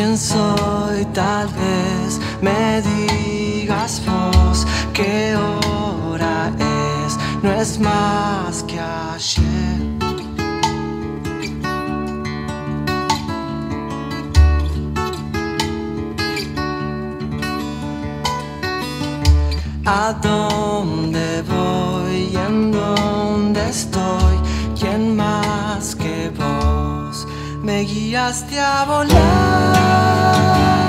quién soy, tal vez me digas vos es, no es más que ayer. ¿A dónde voy y en dónde estoy? ¿Quién más que vos me guiaste a volar?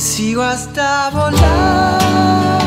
Sigo hasta volar.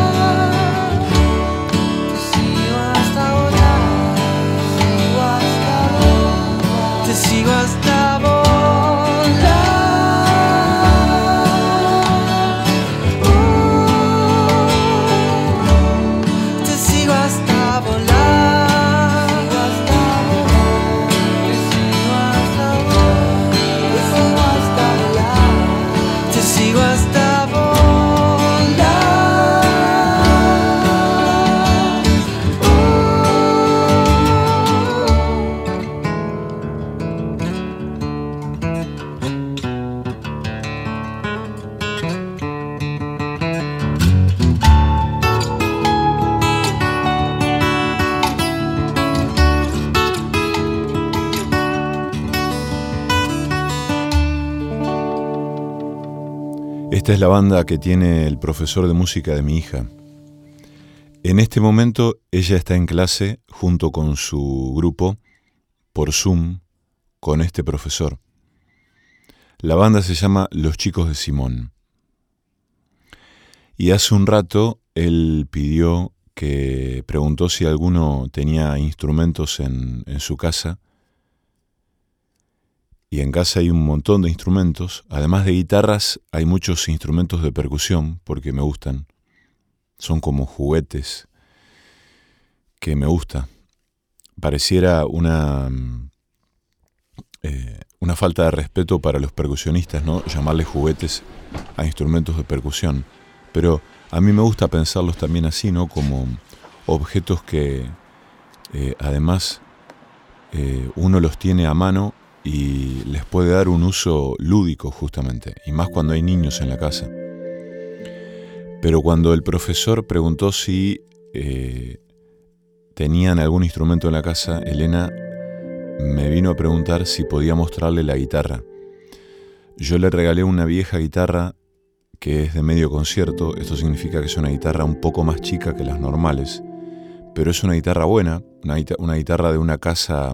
Esta es la banda que tiene el profesor de música de mi hija. En este momento ella está en clase junto con su grupo por Zoom con este profesor. La banda se llama Los Chicos de Simón. Y hace un rato él pidió que preguntó si alguno tenía instrumentos en, en su casa y en casa hay un montón de instrumentos. Además de guitarras, hay muchos instrumentos de percusión porque me gustan. Son como juguetes que me gusta. Pareciera una, mm, eh, una falta de respeto para los percusionistas, ¿no? Llamarles juguetes a instrumentos de percusión. Pero a mí me gusta pensarlos también así, ¿no? Como objetos que eh, además eh, uno los tiene a mano y les puede dar un uso lúdico justamente, y más cuando hay niños en la casa. Pero cuando el profesor preguntó si eh, tenían algún instrumento en la casa, Elena me vino a preguntar si podía mostrarle la guitarra. Yo le regalé una vieja guitarra que es de medio concierto, esto significa que es una guitarra un poco más chica que las normales, pero es una guitarra buena, una, una guitarra de una casa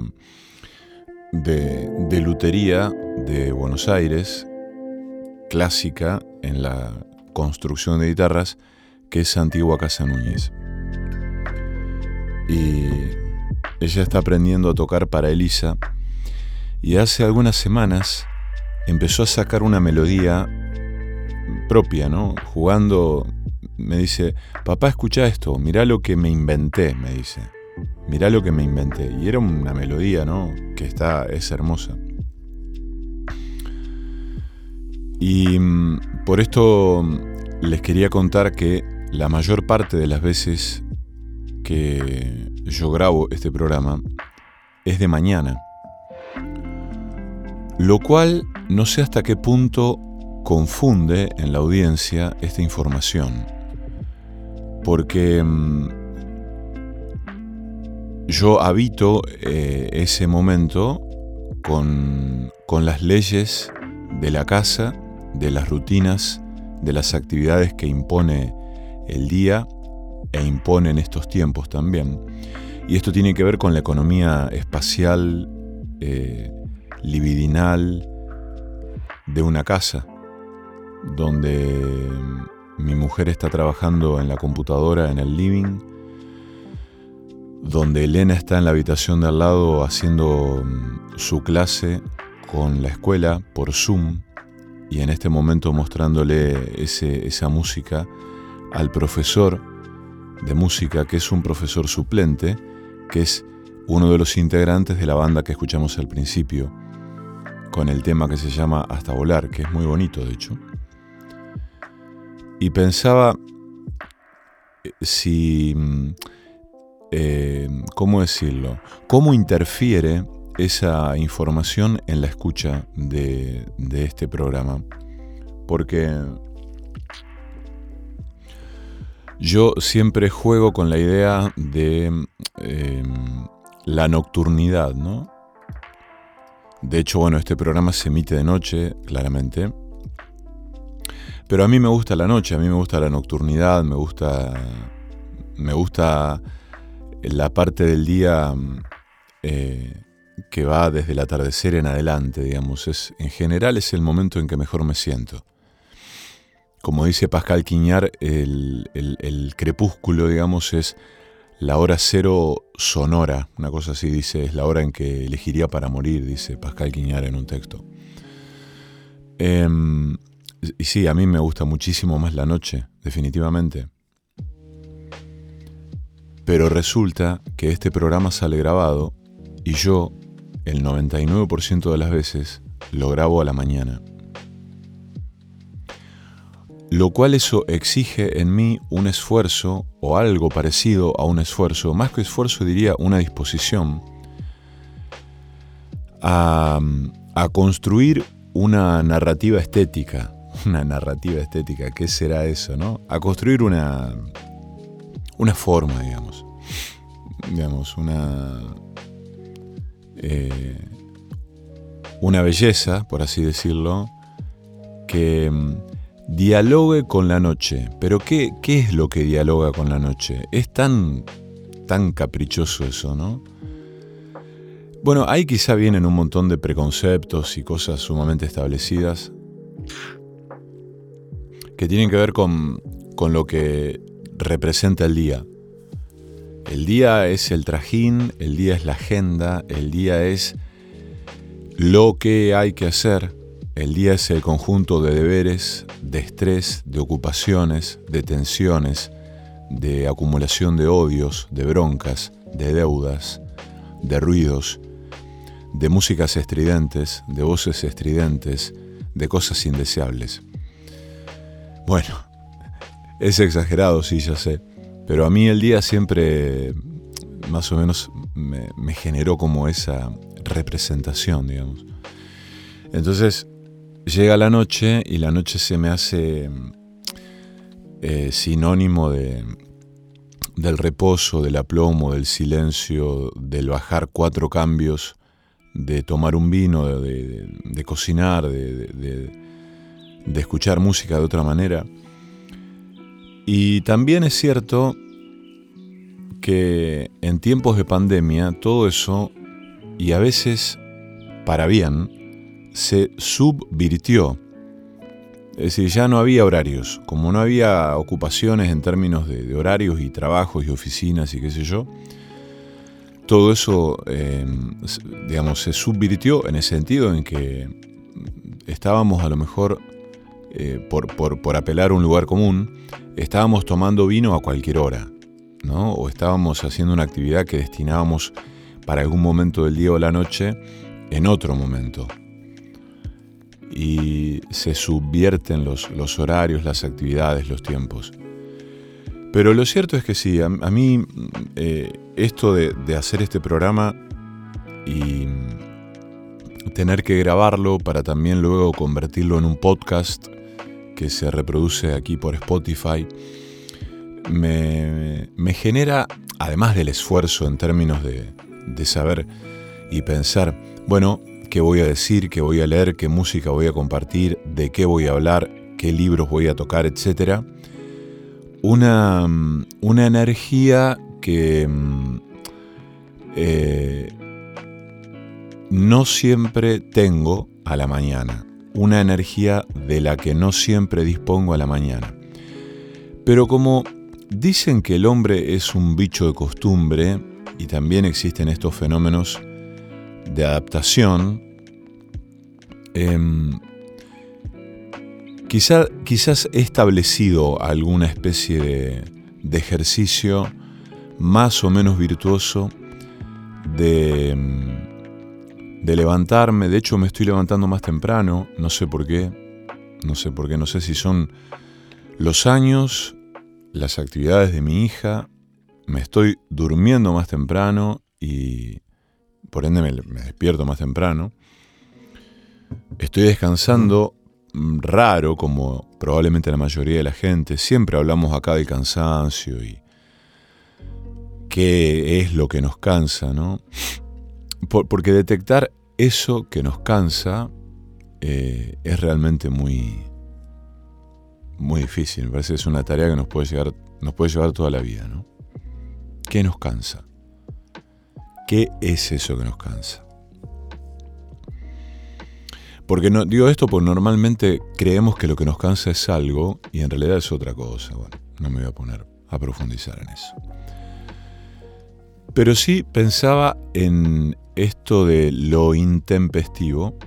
de, lutería de Buenos Aires, clásica en la construcción de guitarras, que es Antigua Casa Núñez. Y ella está aprendiendo a tocar para Elisa y hace algunas semanas empezó a sacar una melodía propia, ¿no? Jugando, me dice, papá, escucha esto, mirá lo que me inventé, me dice mirá lo que me inventé. Y era una melodía, ¿no? Que está, es hermosa. Y mm, por esto mm, les quería contar que la mayor parte de las veces que yo grabo este programa es de mañana. Lo cual no sé hasta qué punto confunde en la audiencia esta información. Porque mm, yo habito eh, ese momento con, con las leyes de la casa, de las rutinas, de las actividades que impone el día e impone en estos tiempos también. Y esto tiene que ver con la economía espacial, eh, libidinal de una casa, donde mi mujer está trabajando en la computadora en el living, donde Elena está en la habitación de al lado haciendo mm, su clase con la escuela por Zoom y en este momento mostrándole esa música al profesor de música, que es un profesor suplente, que es uno de los integrantes de la banda que escuchamos al principio, con el tema que se llama Hasta Volar, que es muy bonito de hecho. Y pensaba eh, si, mm, eh, ¿cómo decirlo? ¿Cómo interfiere esa información en la escucha de, este programa? Porque yo siempre juego con la idea de em, la nocturnidad, ¿no? De hecho, bueno, este programa se emite de noche, claramente. Pero a mí me gusta la noche, a mí me gusta la nocturnidad, me gusta. Me gusta la parte del día eh, que va desde el atardecer en adelante, digamos. Es, en general es el momento en que mejor me siento como dice Pascal Quiñar, el, crepúsculo, digamos, es la hora cero sonora, una cosa así dice, es la hora en que elegiría para morir, dice Pascal Quiñar en un texto. Em, y sí, a mí me gusta muchísimo más la noche, definitivamente. Pero resulta que este programa sale grabado y yo, el 99% de las veces, lo grabo a la mañana lo cual eso exige en mí un esfuerzo o algo parecido a un esfuerzo, más que esfuerzo diría una disposición a, construir una narrativa estética, una narrativa estética, ¿qué será eso, no? A construir una, una forma, digamos, digamos, una, eh, una belleza, por así decirlo, que dialogue con la noche. Pero ¿qué, ¿qué, es lo que dialoga con la noche? Es tan, tan caprichoso eso, ¿no? Bueno, ahí quizá vienen un montón de preconceptos y cosas sumamente establecidas que tienen que ver con, con lo que representa el día. El día es el trajín, el día es la agenda, el día es lo que hay que hacer, el día es el conjunto de deberes, de estrés, de ocupaciones, de tensiones, de acumulación de odios, de broncas, de deudas, de ruidos, de músicas estridentes, de voces estridentes, de cosas indeseables. Bueno, es exagerado, sí, ya sé, pero a mí el día siempre más o menos me, generó como esa representación, digamos. Entonces, Llega la noche y la noche se me hace eh, sinónimo de, del reposo, del aplomo, del silencio, del bajar cuatro cambios, de tomar un vino, de, cocinar, de, de escuchar música de otra manera. Y también es cierto que en tiempos de pandemia todo eso, y a veces para bien, se subvirtió. Es decir, ya no había horarios. Como no había ocupaciones en términos de, horarios y trabajos y oficinas y qué sé yo, todo eso, em, digamos, se subvirtió en el sentido en que estábamos a lo mejor, eh, por, apelar a un lugar común, estábamos tomando vino a cualquier hora, ¿no? O estábamos haciendo una actividad que destinábamos para algún momento del día o la noche en otro momento y se subvierten los, los horarios, las actividades, los tiempos. Pero lo cierto es que sí, a, mí eh, esto de, hacer este programa y tener que grabarlo para también luego convertirlo en un podcast que se reproduce aquí por Spotify, me, genera, además del esfuerzo en términos de, de saber y pensar, bueno, qué voy a decir, qué voy a leer, qué música voy a compartir, de qué voy a hablar, qué libros voy a tocar, etc. Una, una energía que eh, no siempre tengo a la mañana. Una energía de la que no siempre dispongo a la mañana. Pero como dicen que el hombre es un bicho de costumbre y también existen estos fenómenos de adaptación, em, quizás he establecido alguna especie de, de, ejercicio más o menos virtuoso de, em, de levantarme. De hecho, me estoy levantando más temprano, no sé por qué. No sé por qué, no sé si son los años, las actividades de mi hija. Me estoy durmiendo más temprano y por ende me, despierto más temprano. Estoy descansando raro, como probablemente la mayoría de la gente. Siempre hablamos acá del cansancio y qué es lo que nos cansa, ¿no? porque detectar eso que nos cansa eh, es realmente muy, muy difícil. Me parece que es una tarea que nos puede, nos puede llevar toda la vida, ¿no? ¿Qué nos cansa? ¿Qué es eso que nos cansa? Porque no, digo esto porque normalmente creemos que lo que nos cansa es algo y en realidad es otra cosa. Bueno, no me voy a poner a profundizar en eso. Pero sí pensaba en esto de lo intempestivo,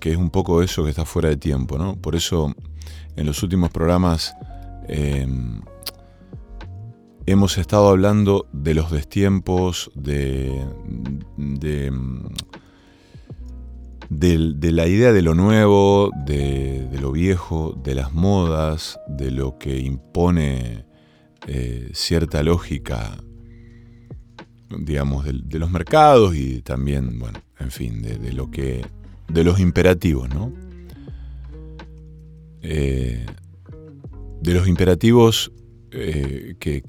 que es un poco eso que está fuera de tiempo, ¿no? Por eso en los últimos programas em, hemos estado hablando de los destiempos, de, de, la idea de lo nuevo, de, lo viejo, de las modas, de lo que impone eh, cierta lógica, digamos, de, los mercados y también, bueno, en fin, de, lo que, de los imperativos, ¿no? Eh, de los imperativos eh, que,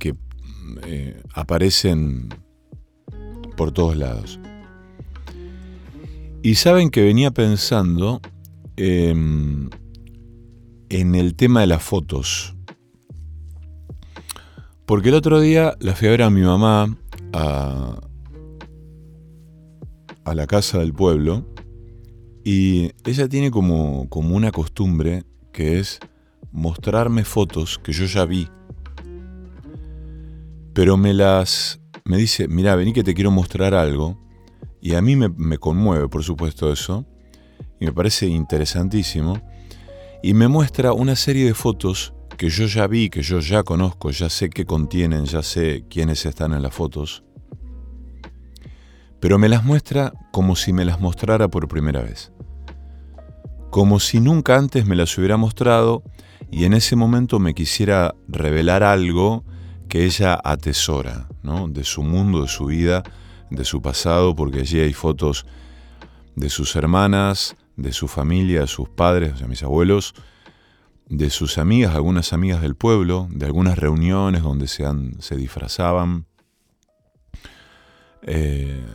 eh, aparecen por todos lados. Y saben que venía pensando em, en el tema de las fotos. Porque el otro día la fui a ver a mi mamá a, la casa del pueblo y ella tiene como, como una costumbre que es mostrarme fotos que yo ya vi pero me las... me dice, mira, vení que te quiero mostrar algo. Y a mí me, conmueve, por supuesto, eso. Y me parece interesantísimo. Y me muestra una serie de fotos que yo ya vi, que yo ya conozco, ya sé qué contienen, ya sé quiénes están en las fotos. Pero me las muestra como si me las mostrara por primera vez. Como si nunca antes me las hubiera mostrado y en ese momento me quisiera revelar algo que ella atesora, ¿no? de su mundo, de su vida, de su pasado, porque allí hay fotos de sus hermanas, de su familia, de sus padres, sea, mis abuelos, de sus amigas, algunas amigas del pueblo, de algunas reuniones donde se, se disfrazaban, eh,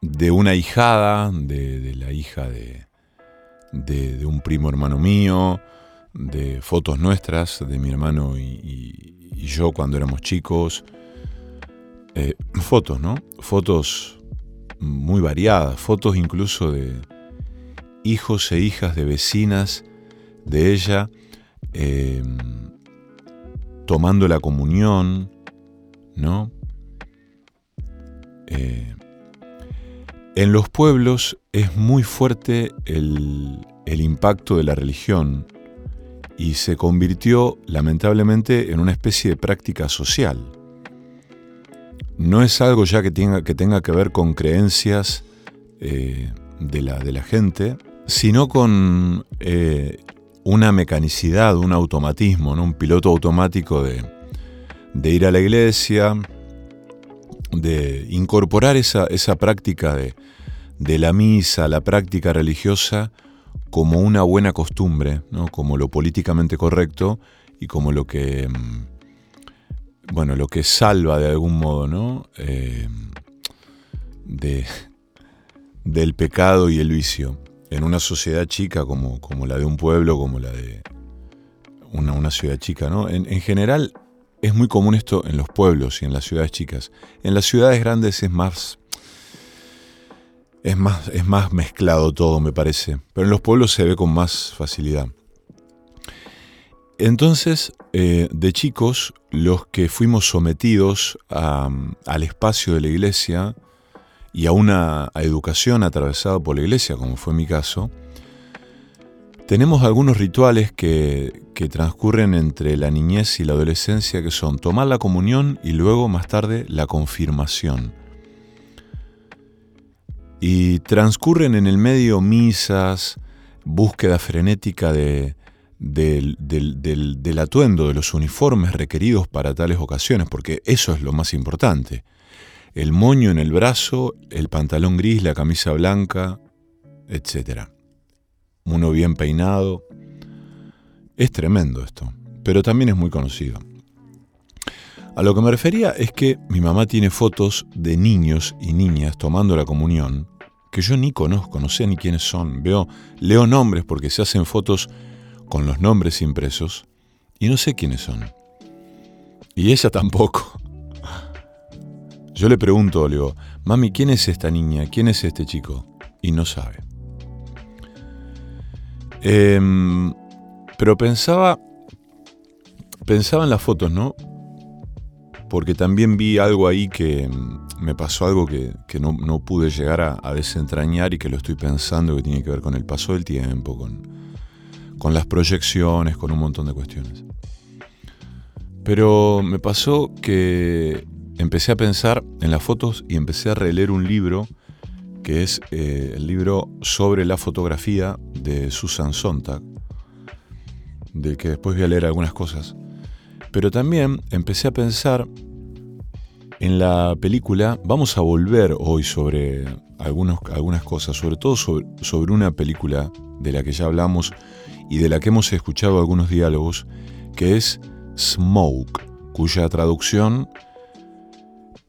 de una hijada, de, la hija de, de, un primo hermano mío, de fotos nuestras, de mi hermano y, y yo cuando éramos chicos. Eh, fotos, ¿no? Fotos muy variadas, fotos incluso de hijos e hijas de vecinas de ella eh, tomando la comunión, ¿no? Eh, en los pueblos es muy fuerte el, el impacto de la religión y se convirtió lamentablemente en una especie de práctica social. No es algo ya que tenga que, tenga que ver con creencias eh, de, la, de, la, gente, sino con eh, una mecanicidad, un automatismo, un piloto automático de, ir a la iglesia, de incorporar esa, práctica de, la misa, la práctica religiosa, como una buena costumbre, como lo políticamente correcto y como lo que, mm, bueno, lo que salva de algún modo, ¿no? Eh, de, del pecado y el vicio. En una sociedad chica como, como la de un pueblo, como la de una, una ciudad chica, ¿no? En, en general, es muy común esto en los pueblos y en las ciudades chicas. En las ciudades grandes es más. Es más, es más mezclado todo, me parece. Pero en los pueblos se ve con más facilidad. Entonces, eh, de chicos, los que fuimos sometidos al espacio de la iglesia y a una educación atravesada por la iglesia, como fue mi caso, tenemos algunos rituales que, transcurren entre la niñez y la adolescencia, que son tomar la comunión y luego más tarde la confirmación. Y transcurren en el medio misas, búsqueda frenética de, del, del, atuendo, de los uniformes requeridos para tales ocasiones, porque eso es lo más importante. El moño en el brazo, el pantalón gris, la camisa blanca, etcétera uno bien peinado. Es tremendo esto, pero también es muy conocido. A lo que me refería es que mi mamá tiene fotos de niños y niñas tomando la comunión que yo ni conozco, no sé ni quiénes son. Veo, leo nombres porque se hacen fotos con los nombres impresos y no sé quiénes son. Y ella tampoco. Yo le pregunto, le digo, mami, ¿quién es esta niña? ¿Quién es este chico? Y no sabe. Em, pero pensaba, pensaba en las fotos, ¿no? Porque también vi algo ahí que em, me pasó algo que, no, pude llegar a, desentrañar y que lo estoy pensando que tiene que ver con el paso del tiempo, con, con las proyecciones, con un montón de cuestiones. Pero me pasó que empecé a pensar en las fotos y empecé a releer un libro que es eh, el libro sobre la fotografía de Susan Sontag, del que después voy a leer algunas cosas. Pero también empecé a pensar en la película, vamos a volver hoy sobre algunas cosas, sobre todo sobre, sobre una película de la que ya hablamos y de la que hemos escuchado algunos diálogos, que es Smoke, cuya traducción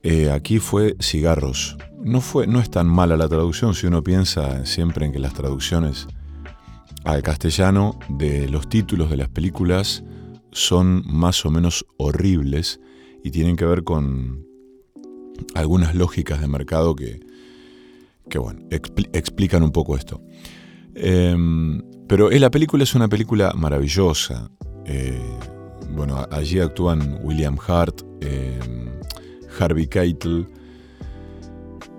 eh, aquí fue cigarros. No, fue, no es tan mala la traducción si uno piensa siempre en que las traducciones al castellano de los títulos de las películas son más o menos horribles y tienen que ver con algunas lógicas de mercado que, que bueno, explican un poco esto. Em, pero la película es una película maravillosa. Eh, bueno, allí actúan William Hart, em, Harvey Keitel.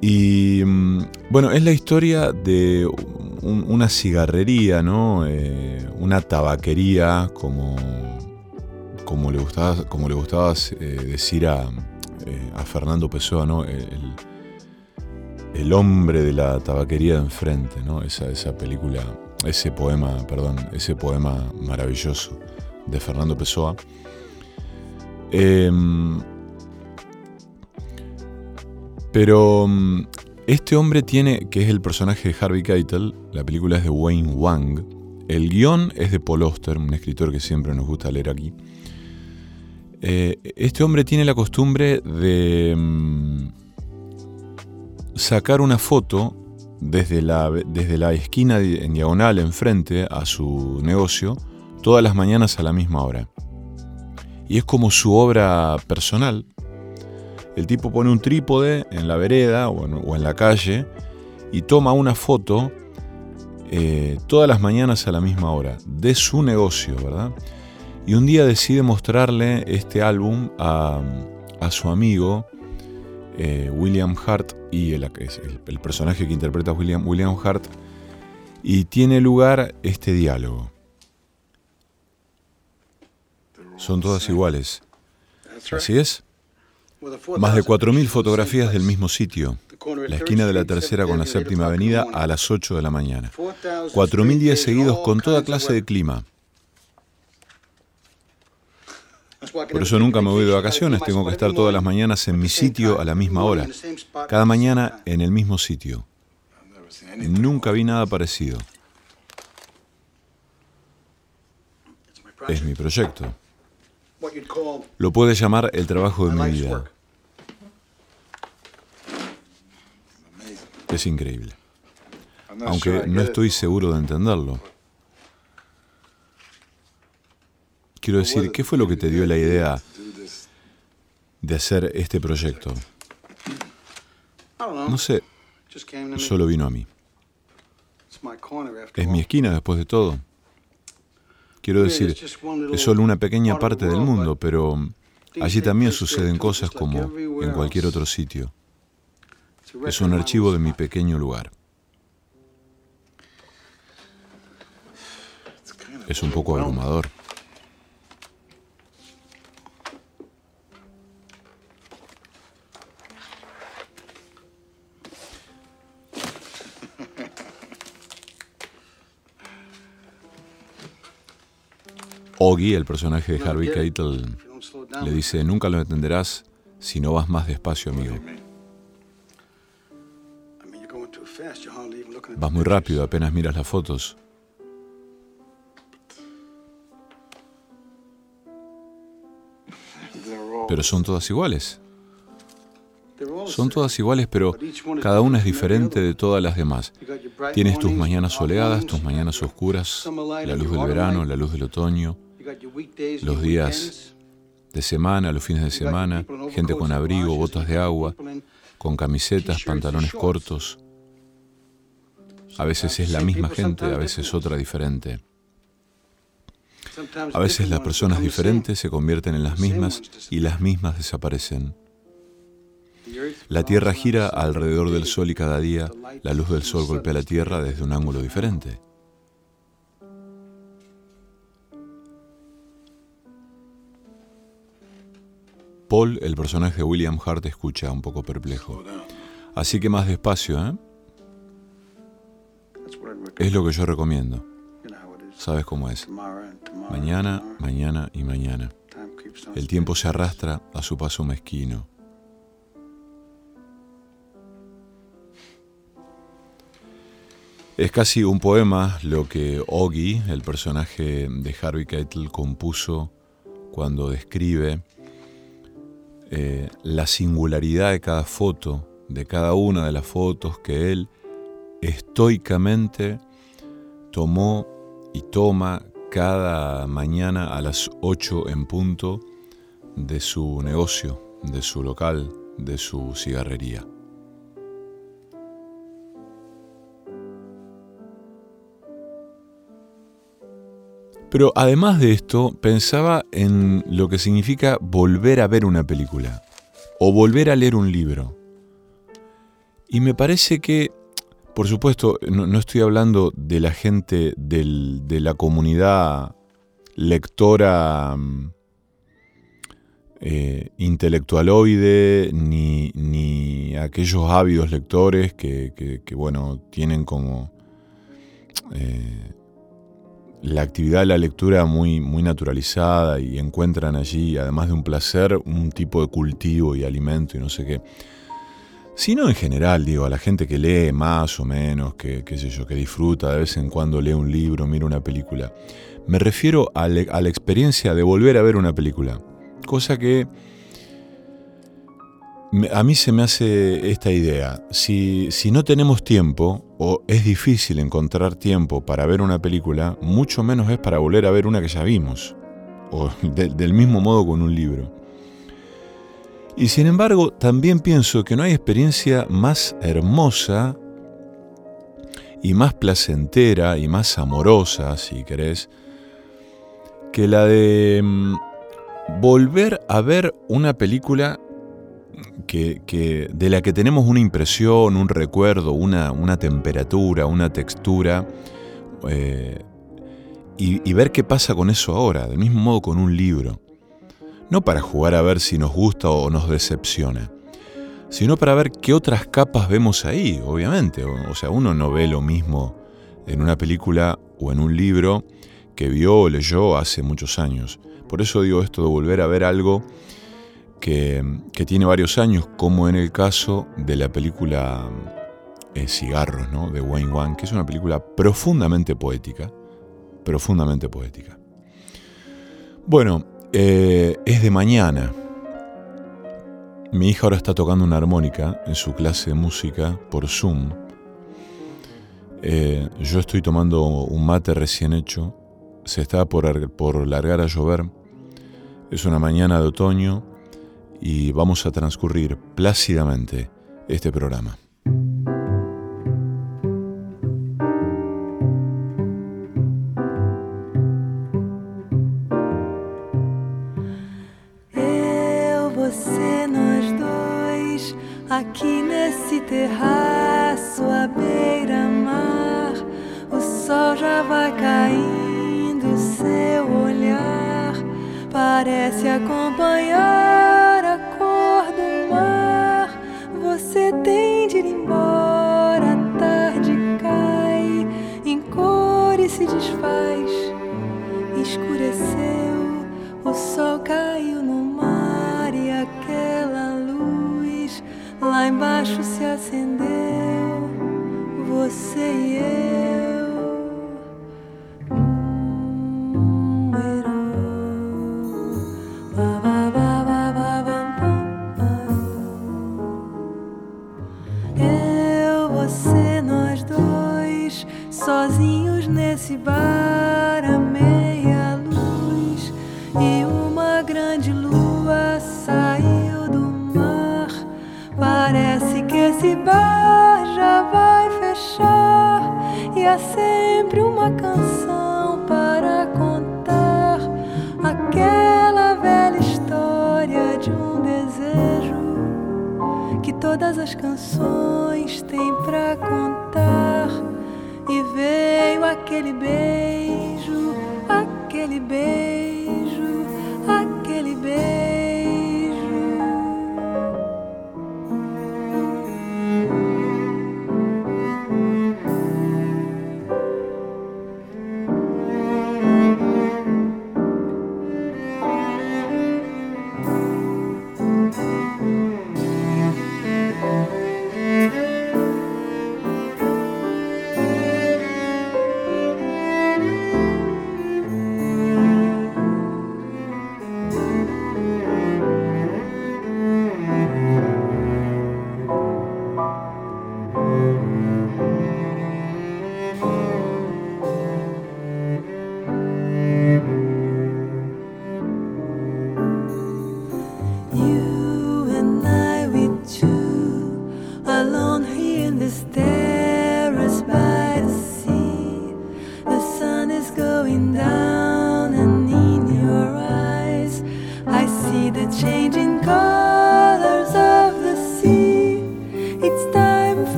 Y mm, bueno, es la historia de una cigarrería, ¿no? Eh, una tabaquería, como, como le gustaba, como le gustaba eh, decir a, eh, a, Fernando Pessoa, ¿no? El, el, hombre de la tabaquería de enfrente, ¿no? Esa, esa película, ese poema, perdón, ese poema maravilloso de Fernando Pessoa. Pero mm, este hombre tiene, que es el personaje de Harvey Keitel, la película es de Wayne Wang, el guion es de Paul Oster, un escritor que siempre nos gusta leer aquí. Eh, este hombre tiene la costumbre de mm, sacar una foto desde la, desde la esquina en diagonal enfrente a su negocio todas las mañanas a la misma hora. Y es como su obra personal, el tipo pone un trípode en la vereda o en, la calle y toma una foto eh, todas las mañanas a la misma hora de su negocio, ¿verdad? Y un día decide mostrarle este álbum a, su amigo eh, William Hart y el, el, personaje que interpreta William, William Hart y tiene lugar este diálogo. Son todas iguales. ¿Así es? Más de 4.000 fotografías del mismo sitio, la esquina de la tercera con la séptima avenida a las 8 de la mañana. 4.000 días seguidos con toda clase de clima. Por eso nunca me voy de vacaciones, tengo que estar todas las mañanas en mi sitio a la misma hora, cada mañana en el mismo sitio. Nunca vi nada parecido. Es mi proyecto. Lo puedes llamar el trabajo de mi vida. Es increíble. Aunque no estoy seguro de entenderlo. Quiero decir, ¿qué fue lo que te dio la idea de hacer este proyecto? No sé, solo vino a mí. Es mi esquina después de todo. Quiero decir, es solo una pequeña parte del mundo, pero allí también suceden cosas como en cualquier otro sitio. Es un archivo de mi pequeño lugar. Es un poco abrumador. Oggy, el personaje de Harvey Keitel, le dice, nunca lo entenderás si no vas más despacio, amigo. Vas muy rápido, apenas miras las fotos. Pero son todas iguales. Son todas iguales, pero cada una es diferente de todas las demás. Tienes tus mañanas soleadas, tus mañanas oscuras, la luz del verano, la luz del otoño, los días de semana, los fines de semana, gente con abrigo, botas de agua, con camisetas, pantalones cortos. A veces es la misma gente, a veces otra diferente. A veces las personas diferentes se convierten en las mismas y las mismas desaparecen. La Tierra gira alrededor del Sol y cada día la luz del Sol golpea la Tierra desde un ángulo diferente. Paul, el personaje de William Hart, escucha un poco perplejo. Así que más despacio, ¿eh? Es lo que yo recomiendo. Sabes cómo es. Mañana, mañana y mañana. El tiempo se arrastra a su paso mezquino. Es casi un poema lo que Oggy, el personaje de Harvey Keitel, compuso cuando describe eh, la singularidad de cada foto, de cada una de las fotos que él estoicamente tomó y toma cada mañana a las 8 en punto de su negocio, de su local, de su cigarrería. Pero además de esto, pensaba en lo que significa volver a ver una película o volver a leer un libro. Y me parece que, por supuesto, no, estoy hablando de la gente de la comunidad lectora eh, intelectualoide, ni, ni, aquellos ávidos lectores que, bueno, tienen como... Eh, la actividad de la lectura muy, muy naturalizada y encuentran allí, además de un placer, un tipo de cultivo y alimento y no sé qué. Sino en general, digo, a la gente que lee más o menos, que, qué sé yo, que disfruta de vez en cuando lee un libro, mira una película. Me refiero a, a la experiencia de volver a ver una película. Cosa que a mí se me hace esta idea. Si, no tenemos tiempo, o es difícil encontrar tiempo para ver una película, mucho menos es para volver a ver una que ya vimos. O del mismo modo con un libro. Y sin embargo, también pienso que no hay experiencia más hermosa y más placentera y más amorosa, si querés, que la de mm, volver a ver una película que, de la que tenemos una impresión, un recuerdo, una, temperatura, una textura, eh, y, ver qué pasa con eso ahora, del mismo modo con un libro. No para jugar a ver si nos gusta o nos decepciona, sino para ver qué otras capas vemos ahí, obviamente. O, sea, uno no ve lo mismo en una película o en un libro que vio o leyó hace muchos años. Por eso digo esto de volver a ver algo que, tiene varios años, como en el caso de la película eh, Cigarros, ¿no? de Wayne Wang, que es una película profundamente poética, profundamente poética. Bueno, eh, es de mañana. Mi hija ahora está tocando una armónica en su clase de música por Zoom. Eh, yo estoy tomando un mate recién hecho. Se está por, por largar a llover. Es una mañana de otoño y vamos a transcurrir plácidamente este programa. face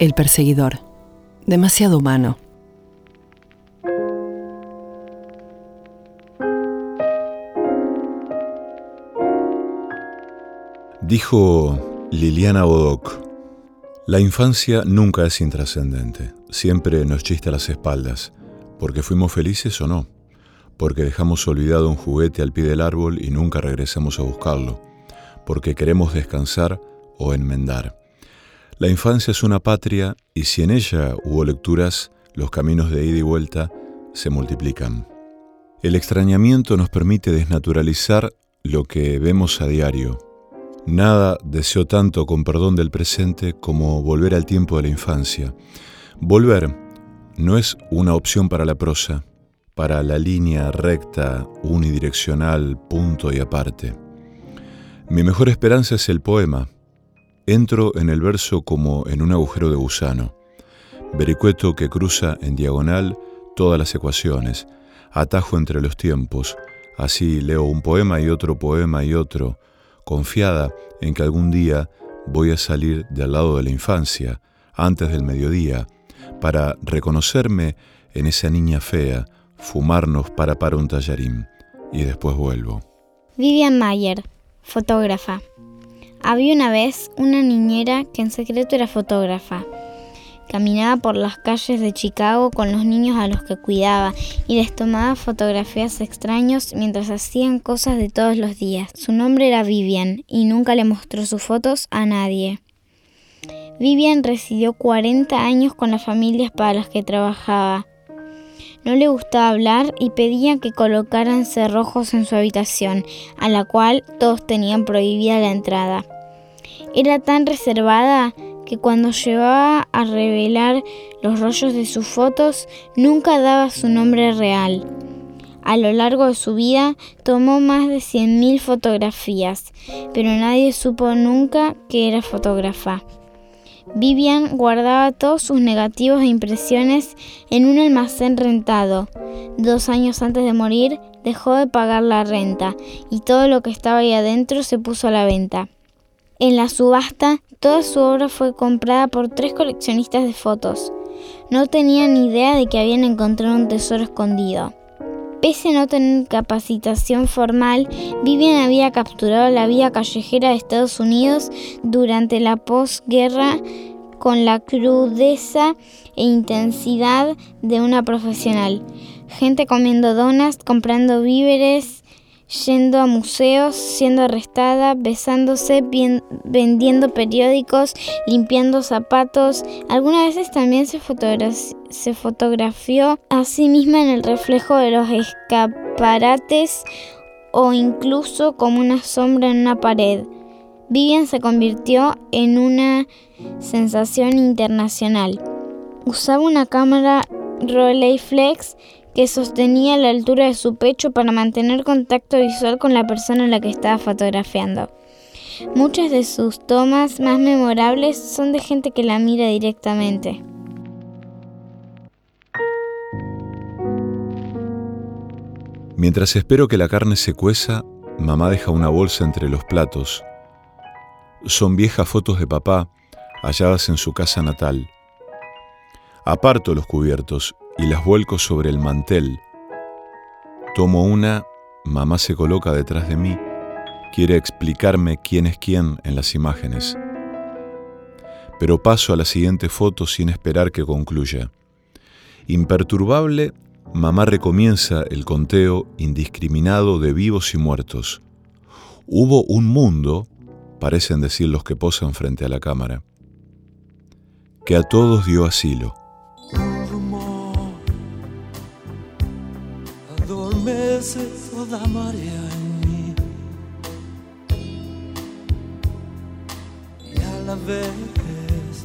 El perseguidor. Demasiado humano. Dijo Liliana Bodoc, La infancia nunca es intrascendente, siempre nos chista las espaldas, porque fuimos felices o no, porque dejamos olvidado un juguete al pie del árbol y nunca regresamos a buscarlo, porque queremos descansar o enmendar. La infancia es una patria y si en ella hubo lecturas, los caminos de ida y vuelta se multiplican. El extrañamiento nos permite desnaturalizar lo que vemos a diario, Nada deseo tanto con perdón del presente como volver al tiempo de la infancia. Volver no es una opción para la prosa, para la línea recta, unidireccional, punto y aparte. Mi mejor esperanza es el poema. Entro en el verso como en un agujero de gusano, vericueto que cruza en diagonal todas las ecuaciones, atajo entre los tiempos, así leo un poema y otro poema y otro, confiada en que algún día voy a salir del lado de la infancia, antes del mediodía, para reconocerme en esa niña fea, fumarnos para para un tallarín, y después vuelvo. Vivian Mayer, fotógrafa. Había una vez una niñera que en secreto era fotógrafa. Caminaba por las calles de Chicago con los niños a los que cuidaba y les tomaba fotografías extraños mientras hacían cosas de todos los días. Su nombre era Vivian y nunca le mostró sus fotos a nadie. Vivian residió 40 años con las familias para las que trabajaba. No le gustaba hablar y pedía que colocaran cerrojos en su habitación, a la cual todos tenían prohibida la entrada. Era tan reservada que cuando llevaba a revelar los rollos de sus fotos nunca daba su nombre real. A lo largo de su vida tomó más de 100.000 fotografías, pero nadie supo nunca que era fotógrafa. Vivian guardaba todos sus negativos e impresiones en un almacén rentado. Dos años antes de morir dejó de pagar la renta y todo lo que estaba ahí adentro se puso a la venta. En la subasta, toda su obra fue comprada por tres coleccionistas de fotos. No tenían ni idea de que habían encontrado un tesoro escondido. Pese a no tener capacitación formal, Vivian había capturado la vida callejera de Estados Unidos durante la posguerra con la crudeza e intensidad de una profesional. Gente comiendo donas, comprando víveres, yendo a museos, siendo arrestada, besándose, vendiendo periódicos, limpiando zapatos. Algunas veces también se, fotografió a sí misma en el reflejo de los escaparates o incluso como una sombra en una pared. Vivian se convirtió en una sensación internacional. Usaba una cámara Rolleiflex que sostenía a la altura de su pecho para mantener contacto visual con la persona a la que estaba fotografiando. Muchas de sus tomas más memorables son de gente que la mira directamente. Mientras espero que la carne se cueza, mamá deja una bolsa entre los platos. Son viejas fotos de papá halladas en su casa natal. Aparto los cubiertos y las vuelco sobre el mantel. Tomo una, mamá se coloca detrás de mí, quiere explicarme quién es quién en las imágenes. Pero paso a la siguiente foto sin esperar que concluya. Imperturbable, mamá recomienza el conteo indiscriminado de vivos y muertos. Hubo un mundo, parecen decir los que posan frente a la cámara, que a todos dio asilo toda marea en mí. Y a la vez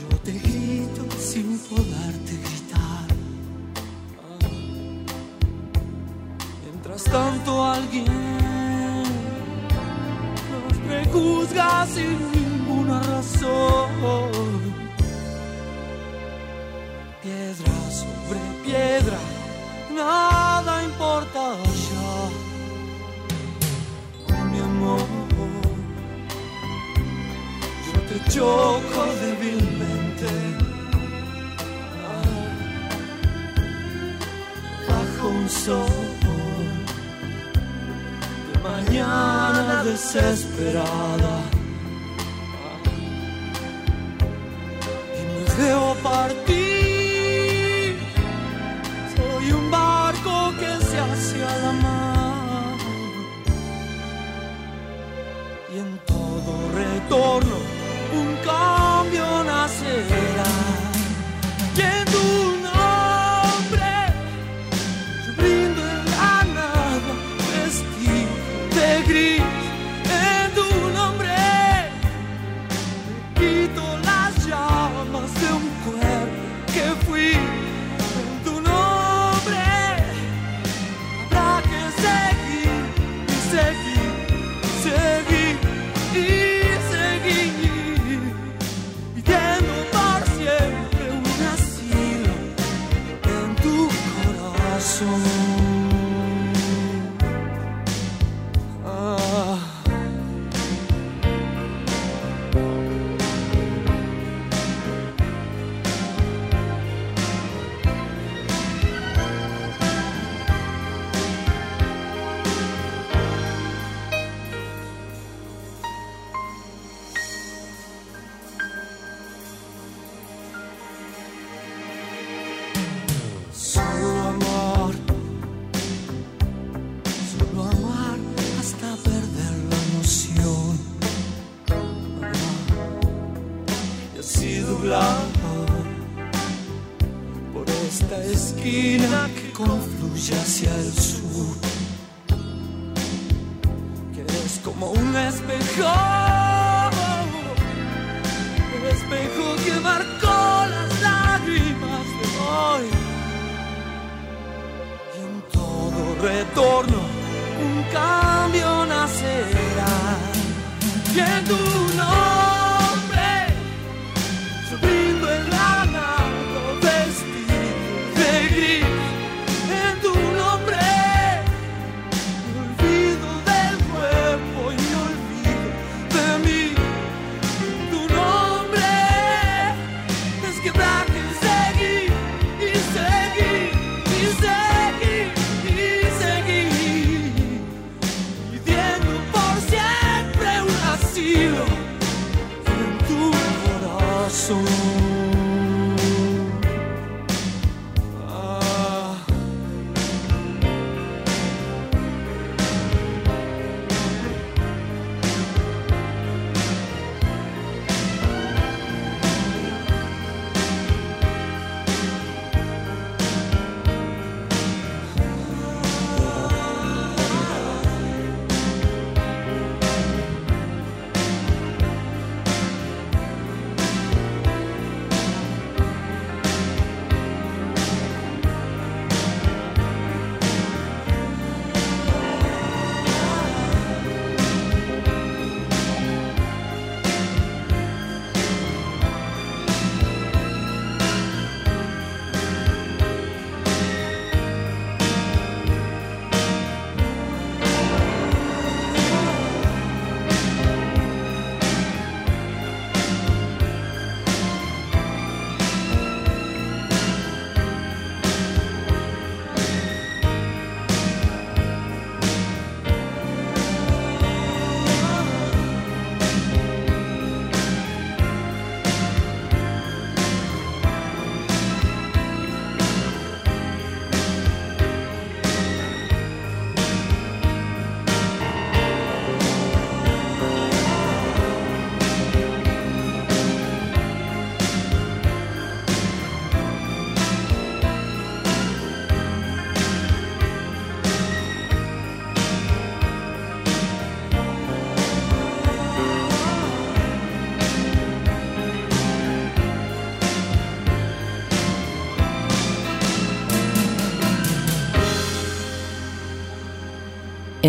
yo te grito sin poderte gritar. Mientras tanto alguien nos prejuzga sin ninguna razón. Piedra sobre piedra nada importa ya, mi amor. Yo te choco débilmente ah. bajo un sol de mañana desesperada. Ah. Y me veo partir.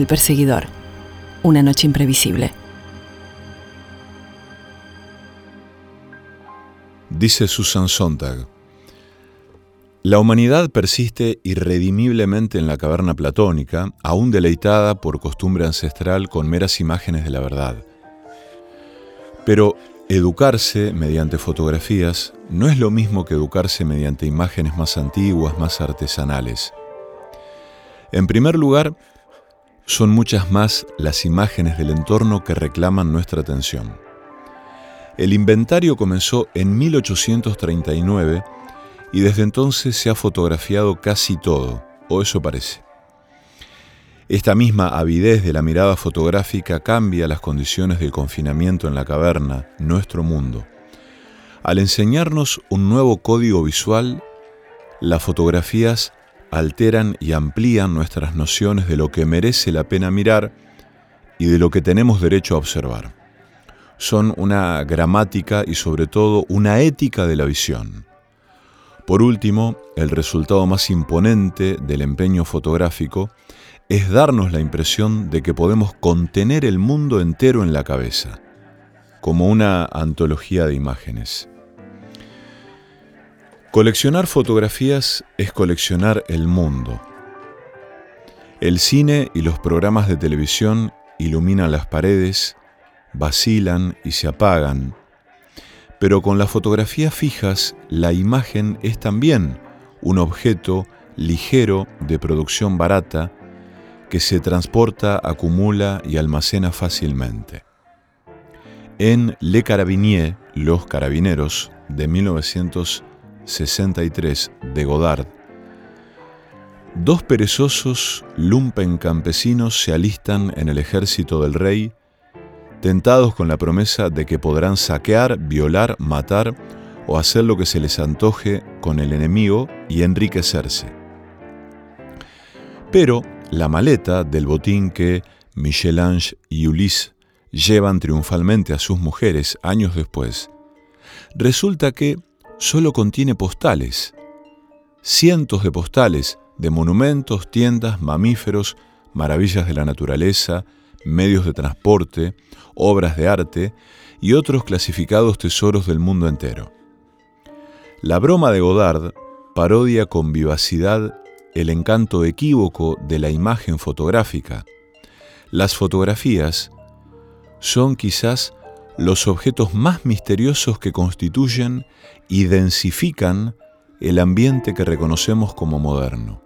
Perseguidor. Una noche imprevisible. Dice Susan Sontag. La humanidad persiste irredimiblemente en la caverna platónica, aún deleitada por costumbre ancestral con meras imágenes de la verdad. Pero educarse mediante fotografías no es lo mismo que educarse mediante imágenes más antiguas, más artesanales. En primer lugar, son muchas más las imágenes del entorno que reclaman nuestra atención. El inventario comenzó en 1839 y desde entonces se ha fotografiado casi todo, o eso parece. Esta misma avidez de la mirada fotográfica cambia las condiciones del confinamiento en la caverna, nuestro mundo. Al enseñarnos un nuevo código visual, las fotografías alteran y amplían nuestras nociones de lo que merece la pena mirar y de lo que tenemos derecho a observar. Son una gramática y sobre todo una ética de la visión. Por último, el resultado más imponente del empeño fotográfico es darnos la impresión de que podemos contener el mundo entero en la cabeza, como una antología de imágenes. Coleccionar fotografías es coleccionar el mundo. El cine y los programas de televisión iluminan las paredes, vacilan y se apagan, pero con las fotografías fijas la imagen es también un objeto ligero de producción barata que se transporta, acumula y almacena fácilmente. En Le Carabinier, Los Carabineros, de 1963, de Godard, dos perezosos lumpen campesinos se alistan en el ejército del rey, tentados con la promesa de que podrán saquear, violar, matar o hacer lo que se les antoje con el enemigo y enriquecerse. Pero la maleta del botín que Michel-Ange y Ulysse llevan triunfalmente a sus mujeres años después, resulta que solo contiene postales, cientos de postales de monumentos, tiendas, mamíferos, maravillas de la naturaleza, medios de transporte, obras de arte y otros clasificados tesoros del mundo entero. La broma de Godard parodia con vivacidad el encanto equívoco de la imagen fotográfica. Las fotografías son quizás los objetos más misteriosos que constituyen y densifican el ambiente que reconocemos como moderno.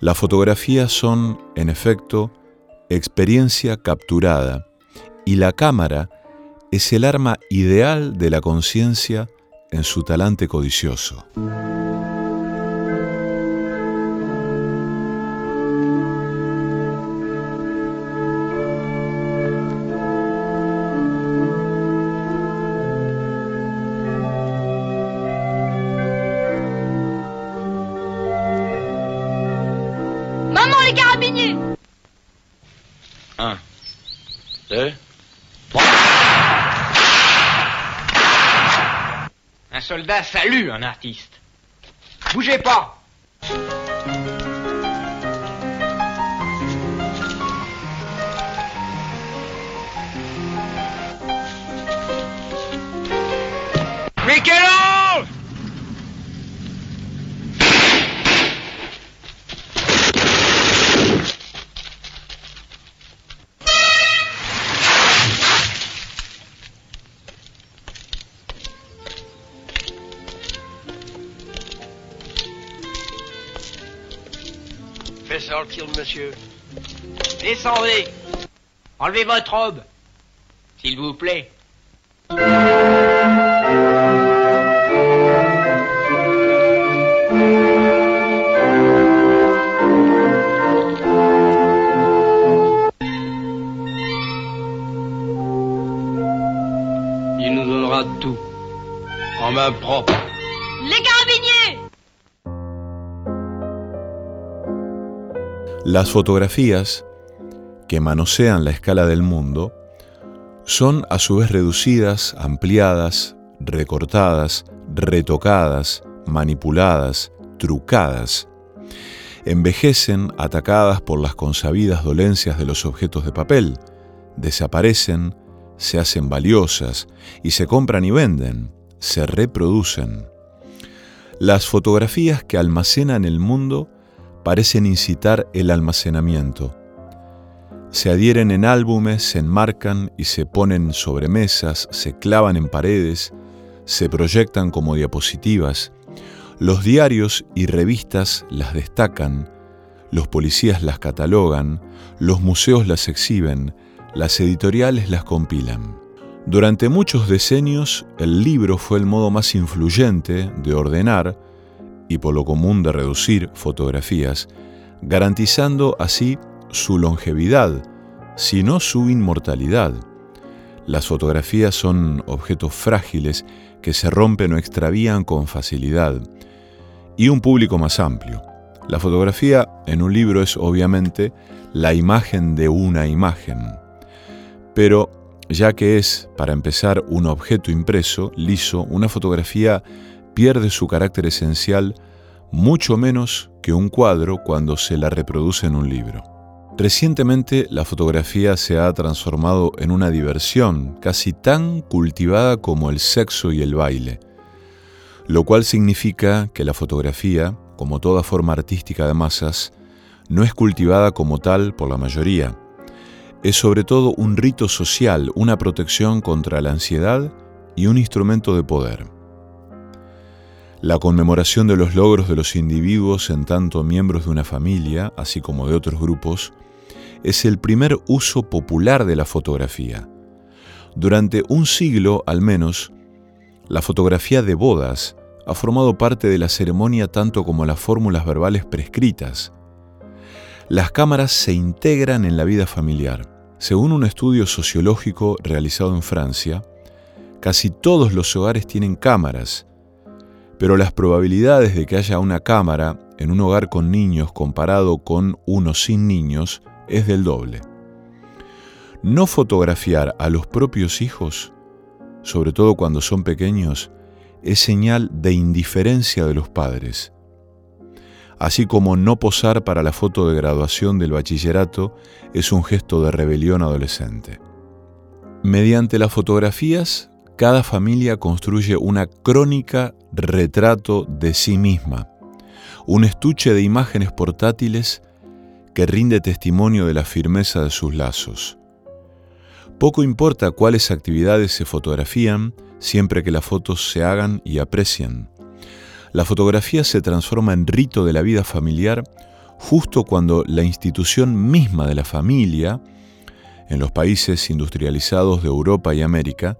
Las fotografías son, en efecto, experiencia capturada y la cámara es el arma ideal de la conciencia en su talante codicioso. ben salut un artiste. Bougez pas. Michel sortir le monsieur. Descendez. Enlevez votre robe. S'il vous plaît. Il nous donnera tout. En main propre. Las fotografías, que manosean la escala del mundo, son a su vez reducidas, ampliadas, recortadas, retocadas, manipuladas, trucadas. Envejecen atacadas por las consabidas dolencias de los objetos de papel, desaparecen, se hacen valiosas y se compran y venden, se reproducen. Las fotografías que almacenan el mundo parecen incitar el almacenamiento. Se adhieren en álbumes, se enmarcan y se ponen sobre mesas, se clavan en paredes, se proyectan como diapositivas. Los diarios y revistas las destacan, los policías las catalogan, los museos las exhiben, las editoriales las compilan. Durante muchos decenios, el libro fue el modo más influyente de ordenar y por lo común de reducir fotografías, garantizando así su longevidad, si no su inmortalidad. Las fotografías son objetos frágiles que se rompen o extravían con facilidad. Y un público más amplio. La fotografía en un libro es obviamente la imagen de una imagen. Pero ya que es, para empezar, un objeto impreso, liso, una fotografía pierde su carácter esencial mucho menos que un cuadro cuando se la reproduce en un libro. Recientemente la fotografía se ha transformado en una diversión casi tan cultivada como el sexo y el baile, lo cual significa que la fotografía, como toda forma artística de masas, no es cultivada como tal por la mayoría, es sobre todo un rito social, una protección contra la ansiedad y un instrumento de poder. La conmemoración de los logros de los individuos en tanto miembros de una familia, así como de otros grupos, es el primer uso popular de la fotografía. Durante un siglo al menos, la fotografía de bodas ha formado parte de la ceremonia tanto como las fórmulas verbales prescritas, las cámaras se integran en la vida familiar. Según un estudio sociológico realizado en Francia, casi todos los hogares tienen cámaras, pero las probabilidades de que haya una cámara en un hogar con niños comparado con uno sin niños es del doble. No fotografiar a los propios hijos, sobre todo cuando son pequeños, es señal de indiferencia de los padres así como no posar para la foto de graduación del bachillerato es un gesto de rebelión adolescente. Mediante las fotografías, cada familia construye una crónica retrato de sí misma, un estuche de imágenes portátiles que rinde testimonio de la firmeza de sus lazos. Poco importa cuáles actividades se fotografían, siempre que las fotos se hagan y aprecien. La fotografía se transforma en rito de la vida familiar justo cuando la institución misma de la familia, en los países industrializados de Europa y América,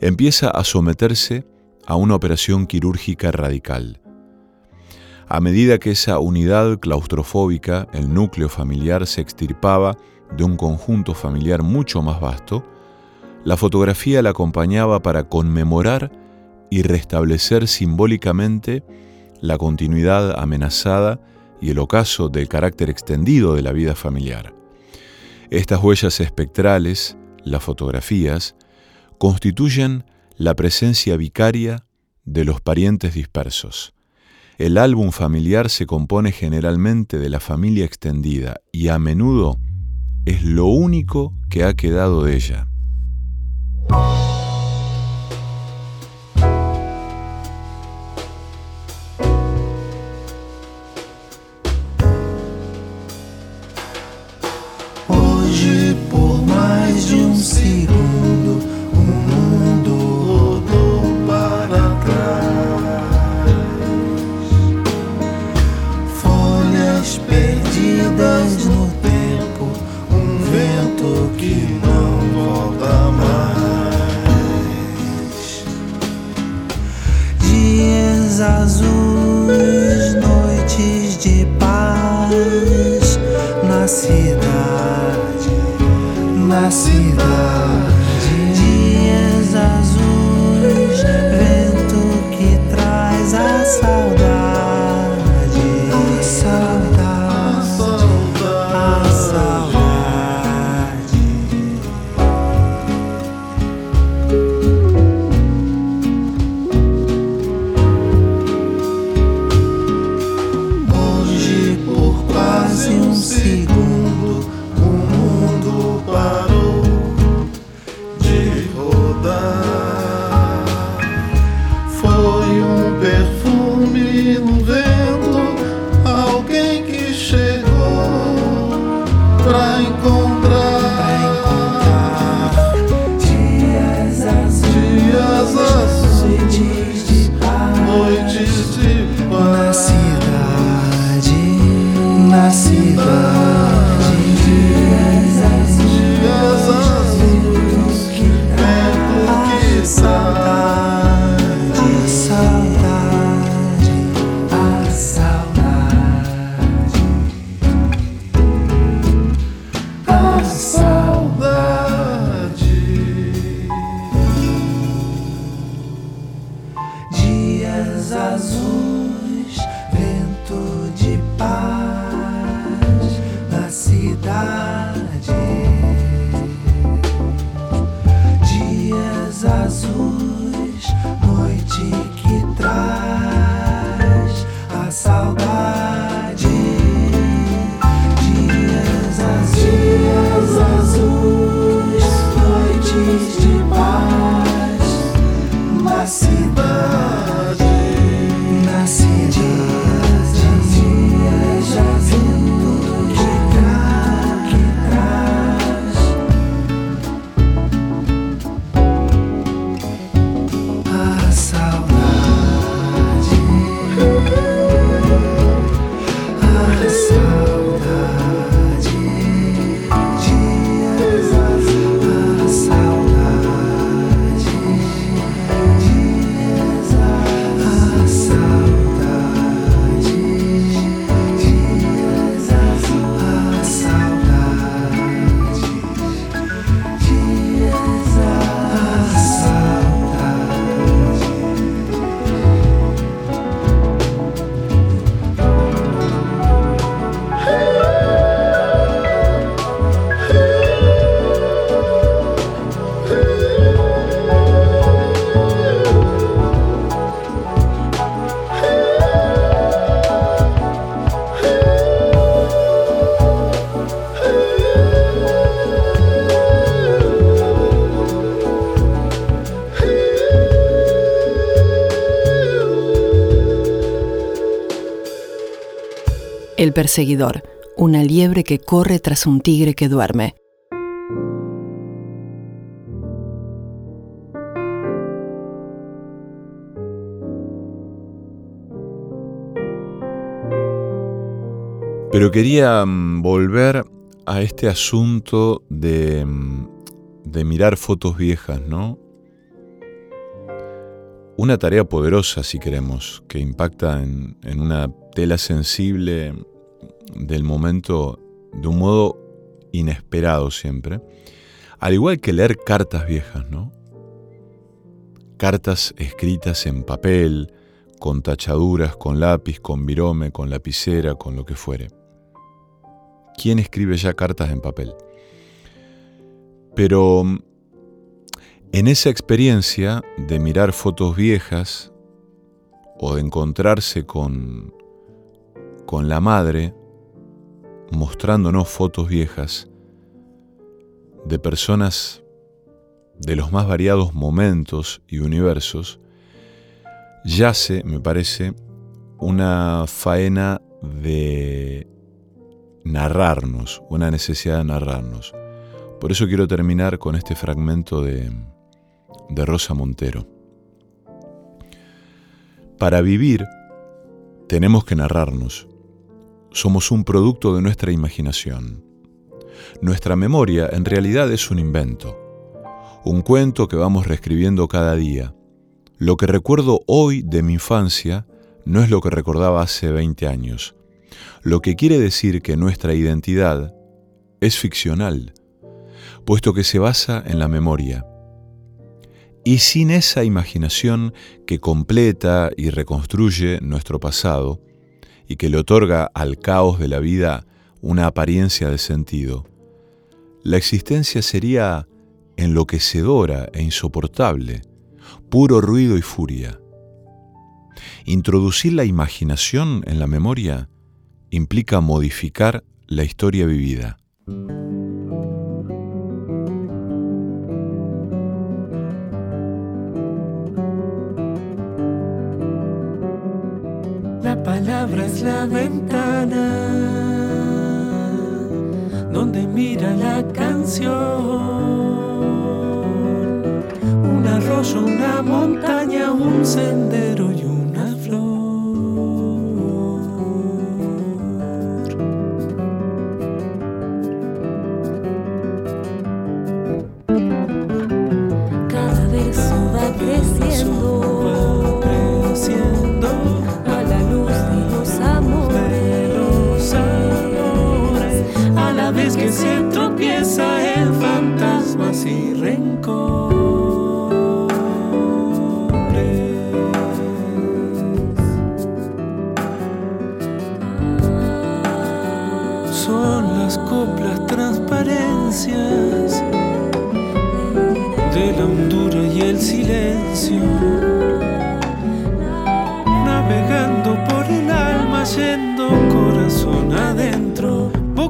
empieza a someterse a una operación quirúrgica radical. A medida que esa unidad claustrofóbica, el núcleo familiar, se extirpaba de un conjunto familiar mucho más vasto, la fotografía la acompañaba para conmemorar y restablecer simbólicamente la continuidad amenazada y el ocaso del carácter extendido de la vida familiar. Estas huellas espectrales, las fotografías, constituyen la presencia vicaria de los parientes dispersos. El álbum familiar se compone generalmente de la familia extendida y a menudo es lo único que ha quedado de ella. assim. Perseguidor, una liebre que corre tras un tigre que duerme. Pero quería mm, volver a este asunto de, mm, de mirar fotos viejas, ¿no? Una tarea poderosa, si queremos, que impacta en una tela sensible del momento de un modo inesperado siempre. Al igual que leer cartas viejas, ¿no? Cartas escritas en papel, con tachaduras, con lápiz, con virome, con lapicera, con lo que fuere. ¿Quién escribe ya cartas en papel? Pero mm, en esa experiencia de mirar fotos viejas o de encontrarse con, con la madre mostrándonos fotos viejas de personas de los más variados momentos y universos, yace, me parece, una faena de narrarnos, una necesidad de narrarnos. Por eso quiero terminar con este fragmento de, de Rosa Montero. Para vivir tenemos que narrarnos. Somos un producto de nuestra imaginación. Nuestra memoria en realidad es un invento, un cuento que vamos reescribiendo cada día. Lo que recuerdo hoy de mi infancia no es lo que recordaba hace 20 años, lo que quiere decir que nuestra identidad es ficcional, puesto que se basa en la memoria. Y sin esa imaginación que completa y reconstruye nuestro pasado y que le otorga al caos de la vida una apariencia de sentido, la existencia sería enloquecedora e insoportable, puro ruido y furia. Introducir la imaginación en la memoria implica modificar la historia vivida. La palabra es la ventana donde mira la canción. Un arroyo, una montaña, un sendero y una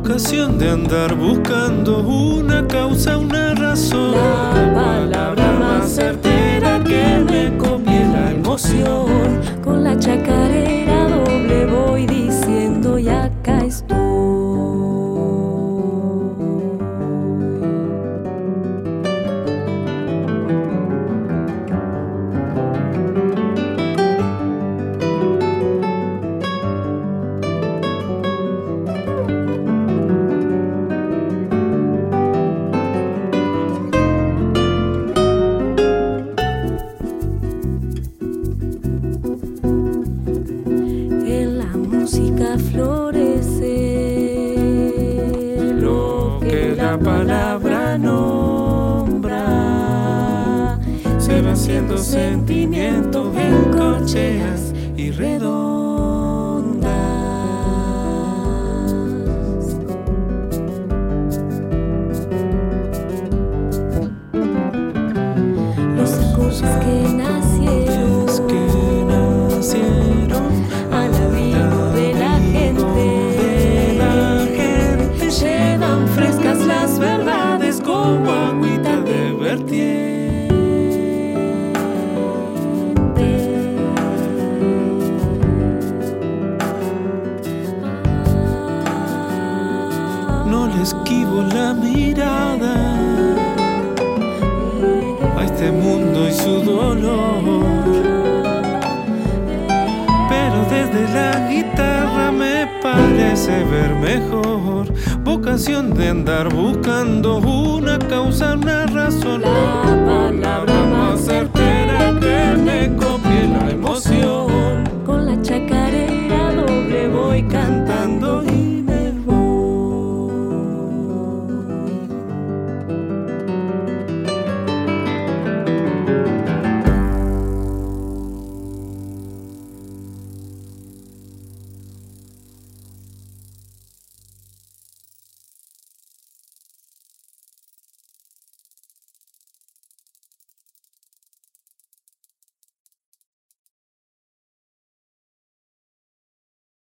vocación de andar buscando una causa, una razón. La palabra más certera que me copie la emoción. Con la chacarera Haciendo sentimiento en corcheas y redondas. La guitarra me parece ver mejor. Vocación de andar buscando una causa, una razón. La palabra